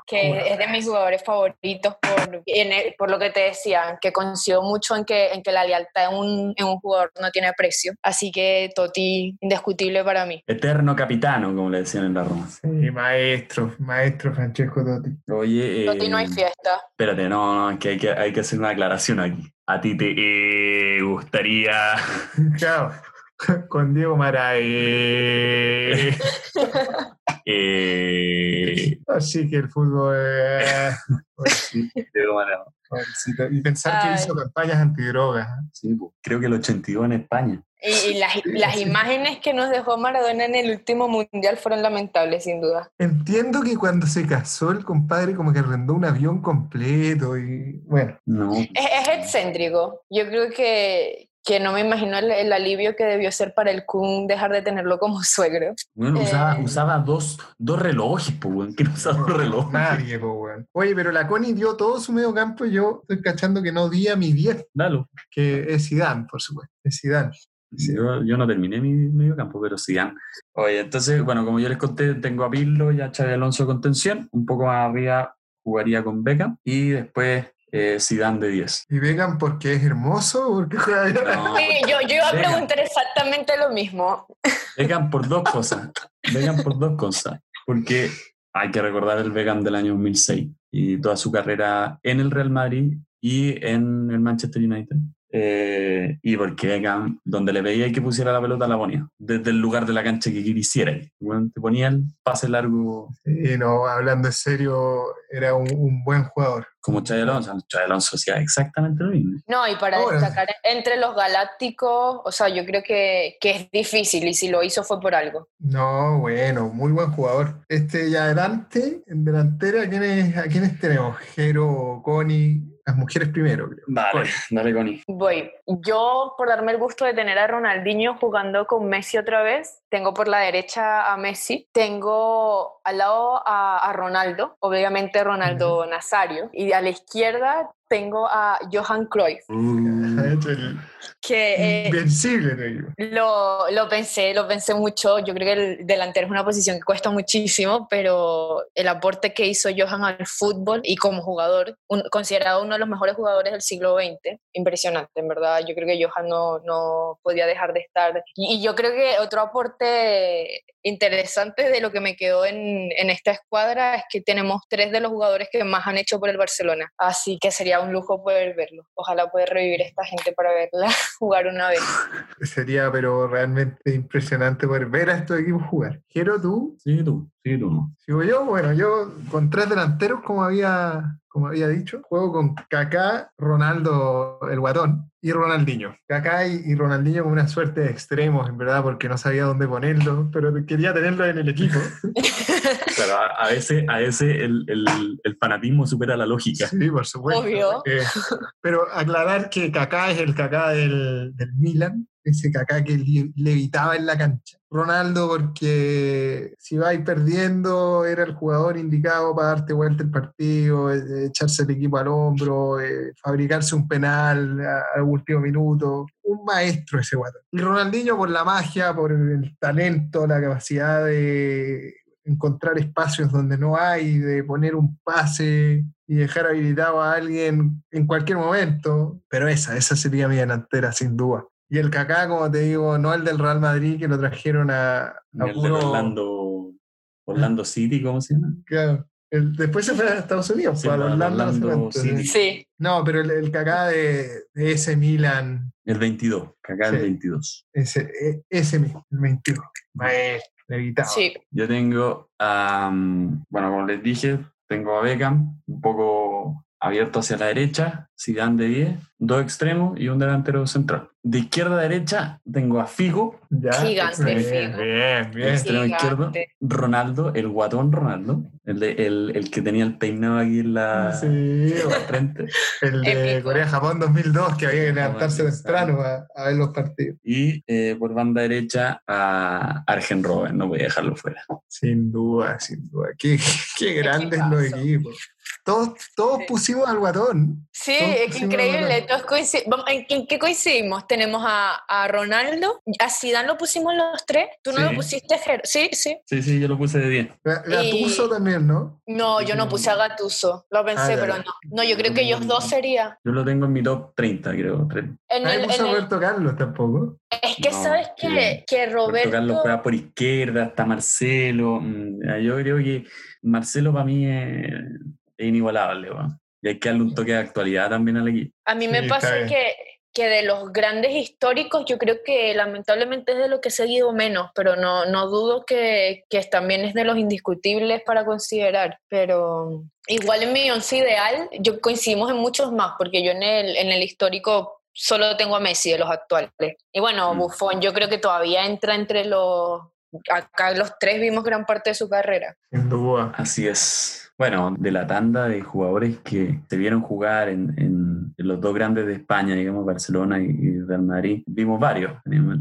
que es de mis jugadores favoritos por, en el- por lo que te decía, que coincido mucho en que, en que la lealtad en un, en un jugador no tiene precio. Así que Totti, indiscutible para mí. Eterno capitano, como le decían en la Roma. Sí, maestro, maestro Francesco Totti. Oye, eh, Totti no hay fiesta. espérate, no, no, es que hay, que hay que hacer una aclaración aquí. ¿A ti te eh, gustaría *laughs* Chao. Con Diego Marae. *laughs* *laughs* eh, Así que el fútbol es... Y pensar que Ay. hizo campañas antidrogas. Sí, pues, creo que el 82 en España. Y, y las, las imágenes que nos dejó Maradona en el último mundial fueron lamentables, sin duda. Entiendo que cuando se casó el compadre como que arrendó un avión completo y bueno, No, Es, es excéntrico. Yo creo que, que no me imagino el, el alivio que debió ser para el Kun dejar de tenerlo como *laughs* suegro. bueno, usaba, Eh. usaba dos, dos relojes, pues, weón. ¿Quién usaba dos *laughs* relojes? nadie, weón. Oye, pero la Connie dio todo su medio campo y yo estoy cachando que no di a mi 10, Dalo. que es Zidane, por supuesto. Es Zidane. Sí. Yo, yo no terminé mi medio campo, pero ah. Oye, entonces, bueno, como yo les conté, tengo a Pirlo y a Xavi Alonso de contención. Un poco más arriba jugaría con Beckham. Y después eh, Zidane de 10. Y Beckham porque es hermoso, porque. No, Sí, yo, yo iba a preguntar exactamente lo mismo. Beckham por dos cosas. Beckham por dos cosas. Porque hay que recordar el Beckham del año 2006 y toda su carrera en el Real Madrid y en el Manchester United. Eh, y porque donde le veía que pusiera la pelota, la ponía. Desde el lugar de la cancha que quisiera. Bueno, te ponía el pase largo Y no, hablando en serio, era un, un buen jugador. como Xavi Alonso. Xavi Alonso hacía exactamente lo mismo. No, y para Ahora. destacar entre los galácticos, o sea, yo creo que, que es difícil y si lo hizo fue por algo. No, bueno, muy buen jugador. Este, y adelante, en delantera, ¿a quiénes, a quiénes tenemos? Jero, Connie, las mujeres primero, creo. Dale, Connie. dale, Connie. Voy. Yo, por darme el gusto de tener a Ronaldinho jugando con Messi otra vez, tengo por la derecha a Messi, tengo al lado a, a Ronaldo, obviamente Ronaldo Nazario, y a la izquierda tengo a Johan Cruyff, el que eh, invencible, digo. lo, lo pensé, lo pensé mucho. Yo creo que el delantero es una posición que cuesta muchísimo, pero el aporte que hizo Johan al fútbol y como jugador, un- considerado uno de los mejores jugadores del siglo XX, impresionante, en verdad. Yo creo que Johan no, no podía dejar de estar. Y, y yo creo que otro aporte interesante de lo que me quedó en, en esta escuadra es que tenemos tres de los jugadores que más han hecho por el Barcelona. Así que sería un lujo poder verlo. Ojalá poder revivir a esta gente para verla *laughs* jugar una vez. *laughs* Sería, pero realmente impresionante poder ver a estos equipos jugar. Jero, tú, Sí, tú. Sí, tú. Sigo yo, bueno, yo con tres delanteros, como había, como había dicho, juego con Kaká, Ronaldo, el guatón, y Ronaldinho. Kaká y, y Ronaldinho con una suerte de extremos, en verdad, porque no sabía dónde ponerlo, pero quería tenerlo en el equipo. *laughs* Claro, a, a veces, a veces el, el, el fanatismo supera la lógica. Sí, por supuesto. Obvio. Eh, pero aclarar que Kaká es el Kaká del, del Milan, ese Kaká que levitaba en la cancha. Ronaldo porque si vais perdiendo era el jugador indicado para darte vuelta el partido, eh, echarse el equipo al hombro, eh, fabricarse un penal al último minuto. Un maestro ese guato. Y Ronaldinho por la magia, por el talento, la capacidad de encontrar espacios donde no hay, de poner un pase y dejar habilitado a alguien en cualquier momento. Pero esa, esa sería mi delantera, sin duda. Y el Kaká, como te digo, no el del Real Madrid, que lo trajeron a, a El de Orlando, Orlando City, ¿cómo se llama? Claro. El- después se fue a Estados Unidos, Sí, para Orlando, Orlando City. sí. No, pero el, el Kaká de, de ese Milan, El 22, Kaká el Sí. 22. ese, e- ese mismo, el 21. Maestro, levitado. Sí. Yo tengo, a, bueno, como les dije, tengo a Beckham, un poco abierto hacia la derecha, Zidane de 10, dos extremos y un delantero central. De izquierda a derecha tengo a Figo, Ya, Gigante, bien, Figo. Bien, bien. extremo izquierdo. Ronaldo, el guatón Ronaldo, el, de- el, el que tenía el peinado aquí en la, Sí, en la frente. el de. Corea-Japón 2002, que había que levantarse temprano a, a ver los partidos. Y eh, por banda derecha a Arjen Robben, no voy a dejarlo fuera. Sin duda, sin duda. Qué, qué grandes los equipos. Todos, todos pusimos al guatón. Sí, Todos es increíble. ¿En qué, en qué coincidimos? Tenemos a, a Ronaldo, a Zidane lo pusimos los tres. ¿Tú no Sí. lo pusiste, Ger? Sí, sí. Sí, sí, yo lo puse de 10. Ga- Gattuso Y- también, ¿no? No, yo no puse a Gattuso. Lo pensé, Ah, pero no. No, yo creo que ellos dos sería. Yo lo tengo en mi top 30, creo. Tre- En Nadie el, puso en a el- Roberto Carlos tampoco. es que No, sabes que- que, Roberto Roberto. Carlos juega por izquierda, está Marcelo. mm, Yo creo que Marcelo para mí es, es inigualable. weón. Y hay que darle un toque de actualidad también al equipo. A mí Sí, me está pasa que, que de los grandes históricos, yo creo que lamentablemente es de lo que he seguido menos, pero no, no dudo que, que también es de los indiscutibles para considerar. Pero igual en mi once ideal, yo coincidimos en muchos más, porque yo en el, en el histórico solo tengo a Messi de los actuales. Y bueno, Mm. Buffon yo creo que todavía entra entre los... Acá los tres vimos gran parte de su carrera. Sin duda. Así es. Bueno, de la tanda de jugadores que se vieron jugar en, en- los dos grandes de España, digamos, Barcelona y, y Real Madrid, vimos varios.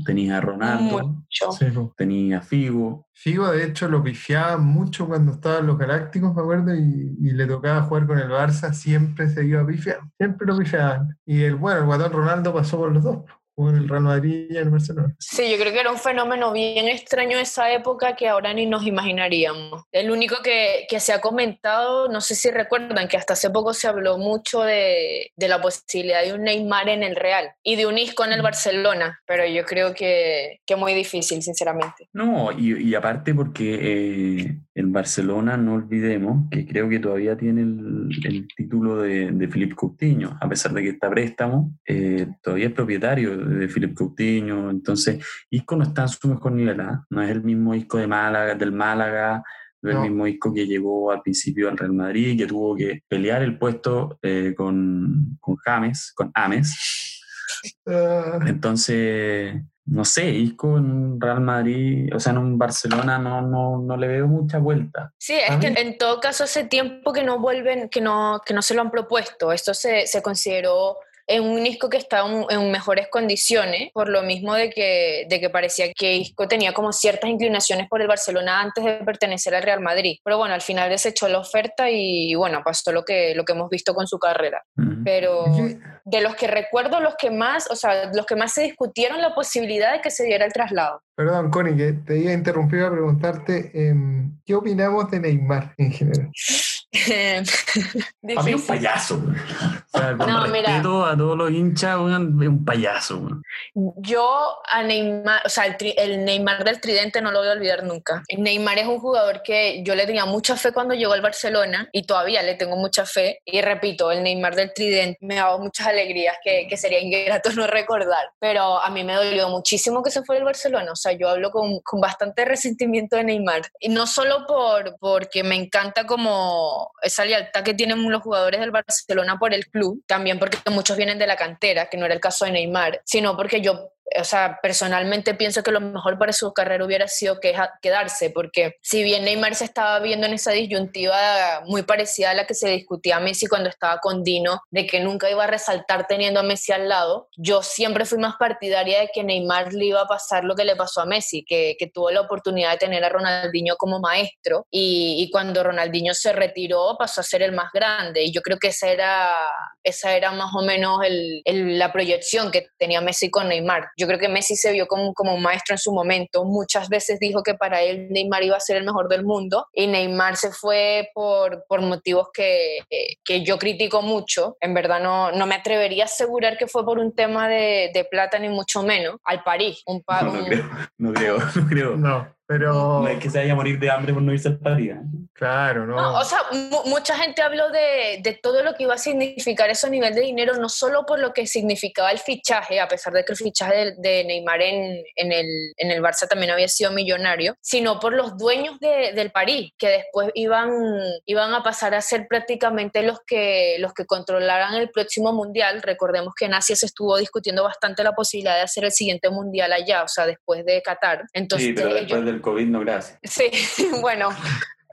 Tenías a Ronaldo. Sí, tenías a Figo, Figo, de hecho, lo pifiaba mucho cuando estaban los Galácticos, me acuerdo, y, y le tocaba jugar con el Barça, siempre se iba a pifiar, siempre lo pifiaban. Y el, bueno, el guatón Ronaldo pasó por los dos, jugó en el Real Madrid y en el Barcelona. Sí, yo creo que era un fenómeno bien extraño esa época que ahora ni nos imaginaríamos. El único que, que se ha comentado, no sé si recuerdan, que hasta hace poco se habló mucho de, de la posibilidad de un Neymar en el Real y de un Isco en el Barcelona, pero yo creo que, que muy difícil, sinceramente. No, y, y aparte porque eh, el Barcelona, no olvidemos, que creo que todavía tiene el, el título de, de Philippe Coutinho, a pesar de que está préstamo, eh, todavía es propietario de Philippe Coutinho, entonces Isco no está en su mejor nivel, ¿ah? no es el mismo Isco de Málaga, del Málaga, no es el mismo Isco que llegó al principio al Real Madrid, que tuvo que pelear el puesto eh, con, con James, con Ames, Ah, entonces, no sé, Isco en un Real Madrid, o sea, en un Barcelona no, no, no le veo mucha vuelta. Sí, es que en todo caso hace tiempo que no vuelven, que no, que no se lo han propuesto. Esto se, se consideró en un Isco que está en, en mejores condiciones, por lo mismo de que, de que parecía que Isco tenía como ciertas inclinaciones por el Barcelona antes de pertenecer al Real Madrid. Pero bueno, al final desechó la oferta y bueno, pasó lo que, lo que hemos visto con su carrera. Pero de los que recuerdo, los que más, o sea, los que más se discutieron la posibilidad de que se diera el traslado. perdón, Connie, que te iba a interrumpir a preguntarte, em, ¿qué opinamos de Neymar en general? *laughs* Es un payaso. O sea, con No, mira. a todos los hinchas, es un payaso. Yo a Neymar, o sea, el, Neymar del Tridente no lo voy a olvidar nunca. Neymar es un jugador que yo le tenía mucha fe cuando llegó al Barcelona y todavía le tengo mucha fe. Y repito, el Neymar del Tridente me ha dado muchas alegrías que, que sería ingrato *laughs* no recordar. Pero a mí me dolió muchísimo que se fuera el Barcelona. O sea, yo hablo con, con bastante resentimiento de Neymar. Y no solo por, porque me encanta como esa lealtad que tienen los jugadores del Barcelona por el club, también porque muchos vienen de la cantera, que no era el caso de Neymar, sino porque yo o sea, personalmente pienso que lo mejor para su carrera hubiera sido que, quedarse, porque si bien Neymar se estaba viendo en esa disyuntiva muy parecida a la que se discutía Messi cuando estaba con Dino, de que nunca iba a resaltar teniendo a Messi al lado, yo siempre fui más partidaria de que Neymar le iba a pasar lo que le pasó a Messi, que, que tuvo la oportunidad de tener a Ronaldinho como maestro y, y, cuando Ronaldinho se retiró pasó a ser el más grande y yo creo que esa era, esa era más o menos el, la proyección que tenía Messi con Neymar. Yo creo que Messi se vio como, como un maestro en su momento. Muchas veces dijo que para él Neymar iba a ser el mejor del mundo y Neymar se fue por, por motivos que, que yo critico mucho. En verdad no, no me atrevería a asegurar que fue por un tema de, de plata ni mucho menos. Al París. Un, no, *laughs* no, creo, no creo, no creo. No. Pero... No es que se vaya a morir de hambre por no irse al París. ¿eh? Claro, ¿no? o sea, mucha gente habló de, de, todo lo que iba a significar eso a nivel de dinero, no solo por lo que significaba el fichaje, a pesar de que el fichaje de, de Neymar en, en, el, en el Barça también había sido millonario, sino por los dueños de, del París, que después iban, iban a pasar a ser prácticamente los que, los que controlaran el próximo mundial. Recordemos que en Asia se estuvo discutiendo bastante la posibilidad de hacer el siguiente mundial allá, o sea, después de Qatar. Entonces, sí, pero después del COVID no gracias. Sí, *laughs* bueno,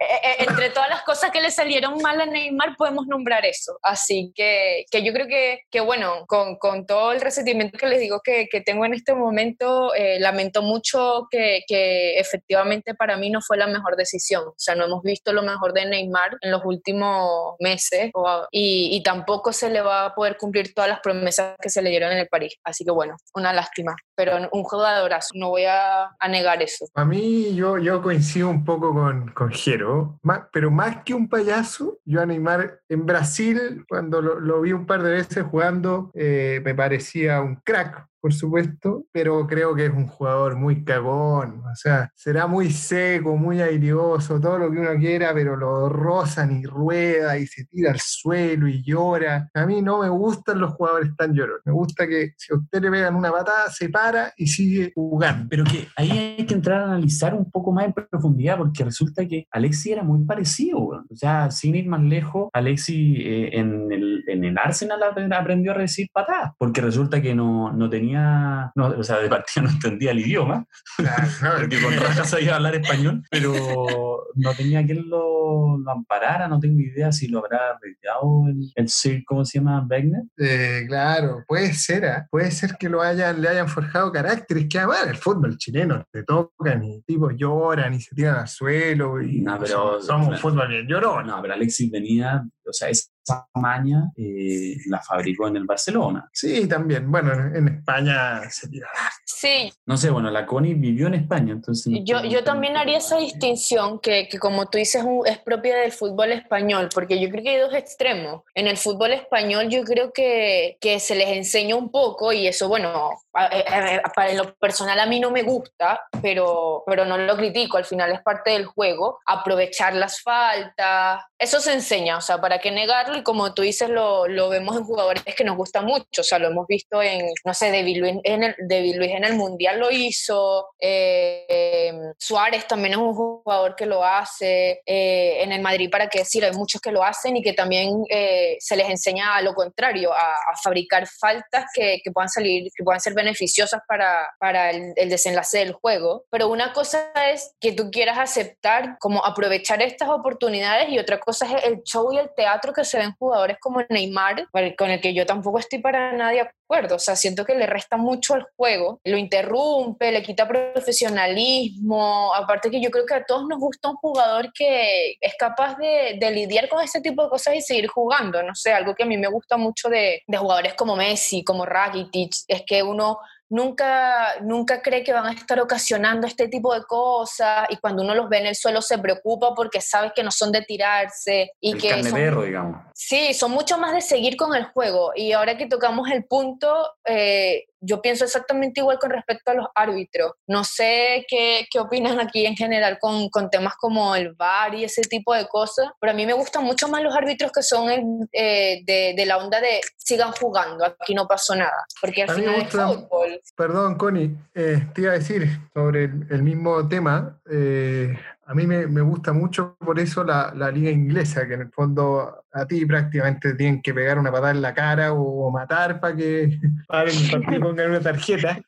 eh, eh, entre todas las cosas que le salieron mal a Neymar, podemos nombrar eso. Así que, que yo creo que, que bueno, con, con, todo el resentimiento que les digo que, que tengo en este momento, eh, lamento mucho que, que, efectivamente para mí no fue la mejor decisión. O sea, no hemos visto lo mejor de Neymar en los últimos meses y, y tampoco se le va a poder cumplir todas las promesas que se le dieron en el París. Así que bueno, una lástima. Pero un jugadorazo, no voy a, a negar eso. A mí yo, yo coincido un poco con, con Jero pero más que un payaso, yo a Neymar en Brasil, cuando lo, vi un par de veces jugando, eh, me parecía un crack, por supuesto, pero creo que es un jugador muy cagón, o sea, será muy seco, muy airioso, todo lo que uno quiera, pero lo rozan y rueda y se tira al suelo y llora. A mí no me gustan los jugadores tan llorones, me gusta que si a usted le pegan una patada, se para y sigue jugando. Pero que ahí hay que entrar a analizar un poco más en profundidad, porque resulta que Alexi era muy parecido, o sea, sin ir más lejos, Alexi eh, en, el, en el Arsenal aprendió a recibir patadas, porque resulta que no, no tenía no, o sea, de partida no entendía el idioma, *laughs* porque con raja sabía hablar español, pero no tenía quien lo, lo, amparara, no tengo idea si lo habrá retirado el, el Sir, ¿cómo se llama? Wegner. Eh, claro, puede ser, ¿eh? puede ser que lo hayan, le hayan forjado caracteres, que además el fútbol chileno te tocan y tipos lloran y se tiran al suelo y no, pero, somos un fútbol bien llorón. No, pero Alexis venía, o sea, esa maña eh, la fabricó en el Barcelona. Sí, también. Bueno, en, España se tira. Sí. No sé, bueno, la Connie vivió en España, entonces... yo, yo también haría esa distinción que, que como tú dices, es propia del fútbol español, porque yo creo que hay dos extremos. En el fútbol español yo creo que, que se les enseña un poco y eso, bueno, para lo personal a mí no me gusta, pero, pero no lo critico, al final es parte del juego, aprovechar las faltas, eso se enseña, o sea, para qué negarlo y como tú dices, lo, lo vemos en jugadores que nos gustan mucho, o sea, lo hemos visto en, no sé, David Luis en el, David Luis en el Mundial lo hizo, eh, Suárez también es un jugador que lo hace, eh, en el Madrid, para qué decir, hay muchos que lo hacen y que también eh, se les enseña a lo contrario, a, a fabricar faltas que, que, puedan salir, que puedan ser beneficiosas para, para el, el desenlace del juego, pero una cosa es que tú quieras aceptar como aprovechar estas oportunidades y otra cosa es el show y el teatro que se ven jugadores como Neymar, con el que yo tampoco estoy para nada de acuerdo. O sea, siento que le resta mucho al juego, lo interrumpe, le quita profesionalismo. Aparte que yo creo que a todos nos gusta un jugador que es capaz de, de lidiar con este tipo de cosas y seguir jugando. No sé, algo que a mí me gusta mucho de, de jugadores como Messi, como Rakitic, es que uno nunca, nunca cree que van a estar ocasionando este tipo de cosas y cuando uno los ve en el suelo se preocupa porque sabe que no son de tirarse y el que son, digamos. Sí, son mucho más de seguir con el juego y ahora que tocamos el punto, eh, yo pienso exactamente igual con respecto a los árbitros. No sé qué, qué opinan aquí en general con, con, temas como el VAR y ese tipo de cosas, pero a mí me gustan mucho más los árbitros que son eh, de, de, la onda de sigan jugando, aquí no pasó nada, porque al final es fútbol. Perdón, Connie, eh, te iba a decir sobre el, el mismo tema. Eh, a mí me, me, gusta mucho por eso la, la, liga inglesa, que en el fondo a ti prácticamente tienen que pegar una patada en la cara o, matar para que *laughs* paren y *laughs* pongan una tarjeta.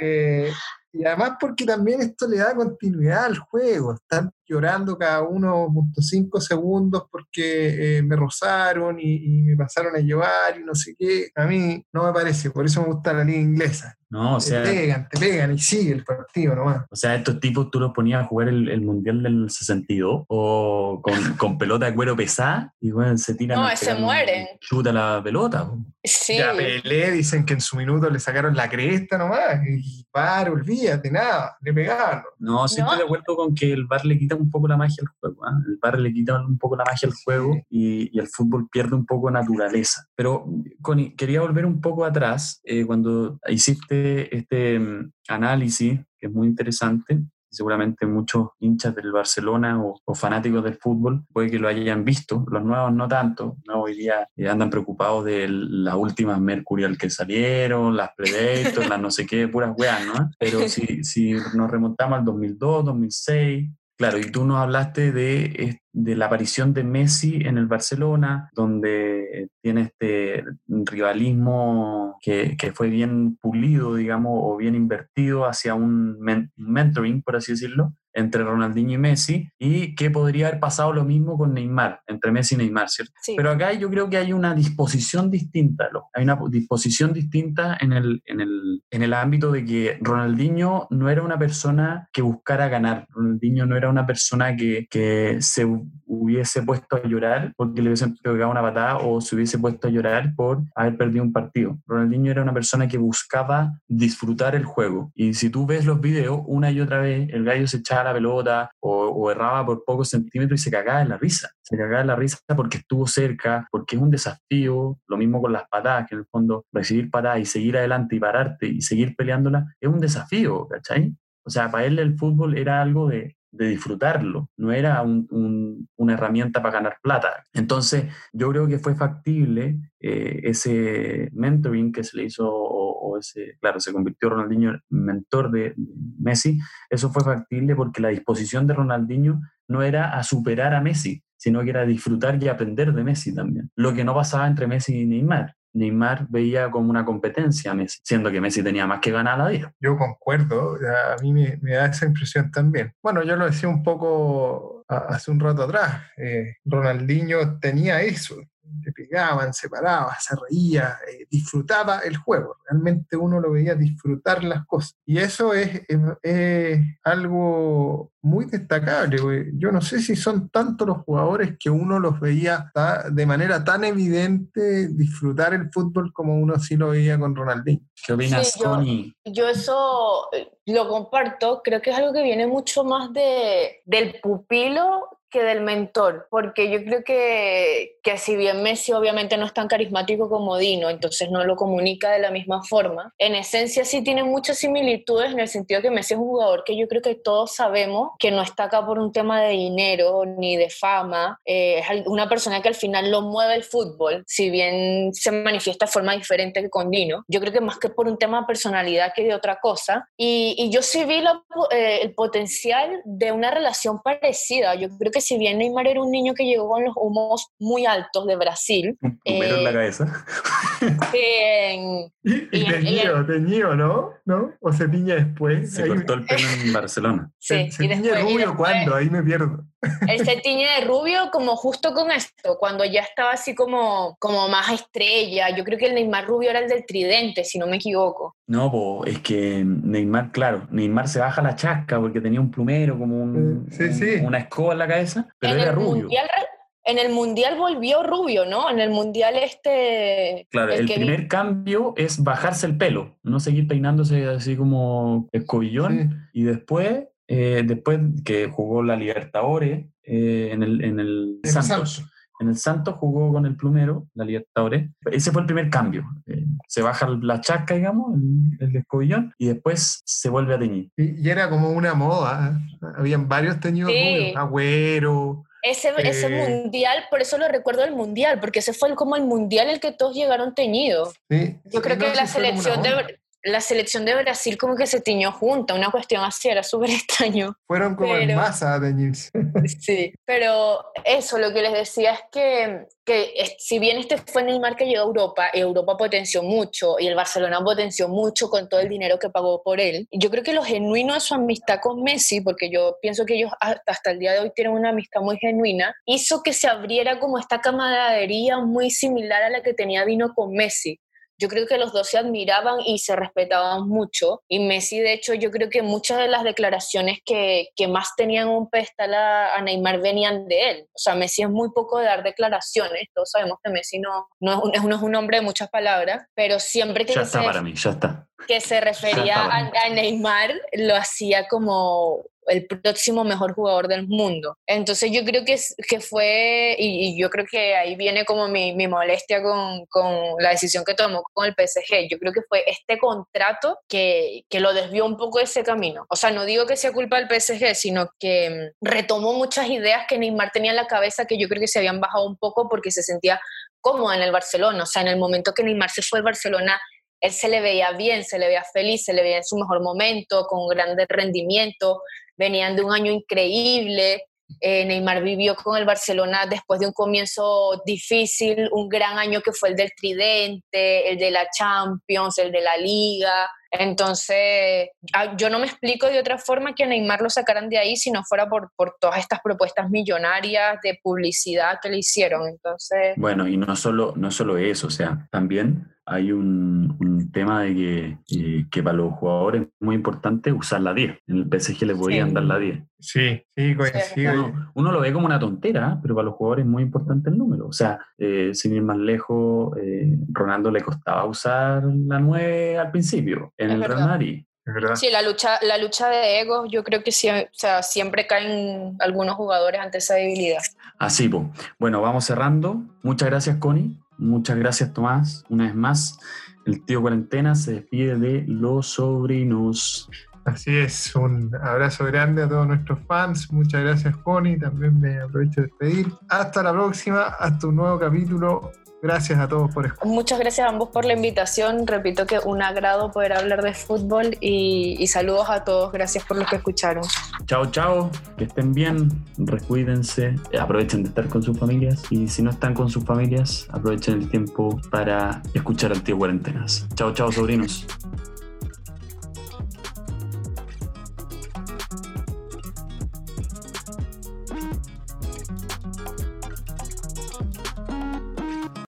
Eh, y además porque también esto le da continuidad al juego. Están llorando cada uno cinco segundos porque eh, me rozaron y, y, me pasaron a llevar y no sé qué. A mí no me parece, por eso me gusta la liga inglesa. No, o sea, te pegan, te pegan y sigue el partido nomás. O sea, estos tipos tú los ponías a jugar el, el Mundial del 62 o con, con, pelota de cuero pesada y bueno, se tiran. No, se mueren. Chuta la pelota. Sí. Ya Pelé dicen que en su minuto le sacaron la cresta nomás y para, olvídate, nada, le pegaron. No, siempre ¿No? de acuerdo con que el bar le quita un poco la magia al juego. ¿eh? El bar le quita un poco la magia al juego y, y, el fútbol pierde un poco de naturaleza. Pero, Connie, quería volver un poco atrás eh, cuando hiciste este análisis, que es muy interesante, seguramente muchos hinchas del Barcelona o, o, fanáticos del fútbol puede que lo hayan visto, los nuevos no tanto, ¿no? hoy día eh, andan preocupados de las últimas Mercurial que salieron, las Predator, las no sé qué, puras weas, ¿no? Pero si, si nos remontamos al 2002, 2006, Claro, y tú nos hablaste de, de, la aparición de Messi en el Barcelona, donde tiene este rivalismo que, que fue bien pulido, digamos, o bien invertido hacia un men mentoring, por así decirlo, entre Ronaldinho y Messi, y que podría haber pasado lo mismo con Neymar, entre Messi y Neymar, ¿cierto? Sí. Pero acá yo creo que hay una disposición distinta, hay una disposición distinta en el, en, el, en el ámbito de que Ronaldinho no era una persona que buscara ganar, Ronaldinho no era una persona que, que se hubiese puesto a llorar porque le hubiesen pegado una patada o se hubiese puesto a llorar por haber perdido un partido. Ronaldinho era una persona que buscaba disfrutar el juego. Y si tú ves los videos, una y otra vez el gallo se echaba la pelota o, o erraba por pocos centímetros y se cagaba en la risa. Se cagaba en la risa porque estuvo cerca, porque es un desafío. Lo mismo con las patadas, que en el fondo recibir patadas y seguir adelante y pararte y seguir peleándola es un desafío, ¿cachai? O sea, para él el fútbol era algo de, de disfrutarlo, no era un, un, una herramienta para ganar plata. Entonces, yo creo que fue factible eh, ese mentoring que se le hizo, o, o, ese, claro, se convirtió Ronaldinho en mentor de, Messi, eso fue factible porque la disposición de Ronaldinho no era a superar a Messi, sino que era disfrutar y aprender de Messi también, lo que no pasaba entre Messi y Neymar. Neymar veía como una competencia a Messi, siendo que Messi tenía más que ganar a la vida. Yo concuerdo, a mí me, me, da esa impresión también. Bueno, yo lo decía un poco hace un rato atrás, eh, Ronaldinho tenía eso, le pegaban, se paraba, se reía, eh, disfrutaba el juego. Realmente uno lo veía disfrutar las cosas. Y eso es, es, es algo muy destacable. Yo no sé si son tantos los jugadores que uno los veía de manera tan evidente disfrutar el fútbol como uno sí lo veía con Ronaldinho. ¿Qué opinas, Sí, yo-? Yo eso eh, lo comparto, creo que es algo que viene mucho más de, del pupilo que del mentor, porque yo creo que, que si bien Messi obviamente no es tan carismático como Dino, entonces no lo comunica de la misma forma, en esencia sí tiene muchas similitudes en el sentido que Messi es un jugador que yo creo que todos sabemos que no está acá por un tema de dinero ni de fama, eh, es una persona que al final lo mueve el fútbol, si bien se manifiesta de forma diferente que con Dino, yo creo que más que por un tema de personalidad que de otra cosa, y, y yo sí vi la eh, el potencial de una relación parecida, yo creo que si bien Neymar era un niño que llegó con los humos muy altos de Brasil, Un plumero en la Eh, cabeza. *laughs* en- Y, Y y teñido, teñido, ¿no? ¿no? O se tiña después. Se Ahí- cortó el pelo en Barcelona. sí, se y tiñe después- y rubio después- cuando, ahí me pierdo. Él se tiñe de rubio como justo con esto, cuando ya estaba así como, como más estrella. Yo creo que el Neymar rubio era el del tridente, si no me equivoco. No, po, es que Neymar, claro, Neymar se baja la chasca porque tenía un plumero, como un, Sí, un- sí. una escoba en la cabeza, pero en, era el rubio. mundial, en el mundial volvió rubio, ¿no? En el mundial este... Claro, el, que primer cambio es bajarse el pelo, no seguir peinándose así como escobillón. Sí. Y después, eh, después que jugó la Libertadores eh, en el, en el El Santos, Santos. en el Santos jugó con el Plumero, la Libertadores. Ese fue el primer cambio. Eh, se baja la chasca, digamos, el, el, escobillón, y después se vuelve a teñir. Y, era como una moda. Habían varios teñidos sí. Agüero. Ese, ese, mundial, por eso lo recuerdo el mundial, porque ese fue como el mundial el que todos llegaron teñidos. Sí, Yo creo que la selección de, la selección de Brasil como que se tiñó junta, una cuestión así, era súper *laughs* extraño. Fueron como en masa a teñirse. *laughs* sí, pero eso, lo que les decía es que, que si bien este fue Neymar que llegó a Europa, Europa potenció mucho, y el Barcelona potenció mucho con todo el dinero que pagó por él, yo creo que lo genuino de su amistad con Messi, porque yo pienso que ellos hasta el día de hoy tienen una amistad muy genuina, hizo que se abriera como esta camaradería muy similar a la que tenía Vino con Messi yo creo que los dos se admiraban y se respetaban mucho. Y Messi, de hecho, yo creo que muchas de las declaraciones que, que más tenían un pedestal a, Neymar venían de él. O sea, Messi es muy poco de dar declaraciones. Todos sabemos que Messi no, no, es, un, es un hombre de muchas palabras, pero siempre que... Ya está para mí, ya está. Que se refería a, a Neymar, lo hacía como el próximo mejor jugador del mundo. Entonces yo creo que, que fue, y, yo creo que ahí viene como mi, mi molestia con, con, la decisión que tomó con el PSG. Yo creo que fue este contrato que, que lo desvió un poco de ese camino. O sea, no digo que sea culpa del PSG, sino que mm, retomó muchas ideas que Neymar tenía en la cabeza que yo creo que se habían bajado un poco porque se sentía cómodo en el Barcelona. O sea, en el momento que Neymar se fue al Barcelona, él se le veía bien, se le veía feliz, se le veía en su mejor momento, con grande rendimiento, venían de un año increíble. Eh, Neymar vivió con el Barcelona después de un comienzo difícil, un gran año que fue el del Tridente, el de la Champions, el de la Liga. Entonces, yo no me explico de otra forma que a Neymar lo sacaran de ahí si no fuera por, por todas estas propuestas millonarias de publicidad que le hicieron. Entonces... Bueno, y no solo, no solo eso, o sea, también hay un, un tema de que, eh, que, para los jugadores es muy importante usar la 10. En el PSG le podían sí. dar la 10. Sí, sí, coincido. Uno, uno, lo ve como una tontera, pero para los jugadores es muy importante el número. O sea, eh, sin ir más lejos, eh, Ronaldo le costaba usar la 9 al principio en es el verdad. Real Madrid. Sí, la lucha, la lucha de egos, yo creo que sí, o sea, siempre caen algunos jugadores ante esa debilidad. Así, pues. Bueno, vamos cerrando. Muchas gracias, Connie. Muchas gracias, Tomás. Una vez más, el tío Cuarentena se despide de los sobrinos. Así es, un abrazo grande a todos nuestros fans. Muchas gracias, Connie. También me aprovecho de despedir. Hasta la próxima, hasta un nuevo capítulo Gracias a todos por escuchar. Muchas gracias a ambos por la invitación. Repito que un agrado poder hablar de fútbol y, y saludos a todos. Gracias por los que escucharon. Chao, chao. Que estén bien. Recuídense. Aprovechen de estar con sus familias. Y si no están con sus familias, aprovechen el tiempo para escuchar al tío Cuarentenas. Chao, chao, sobrinos.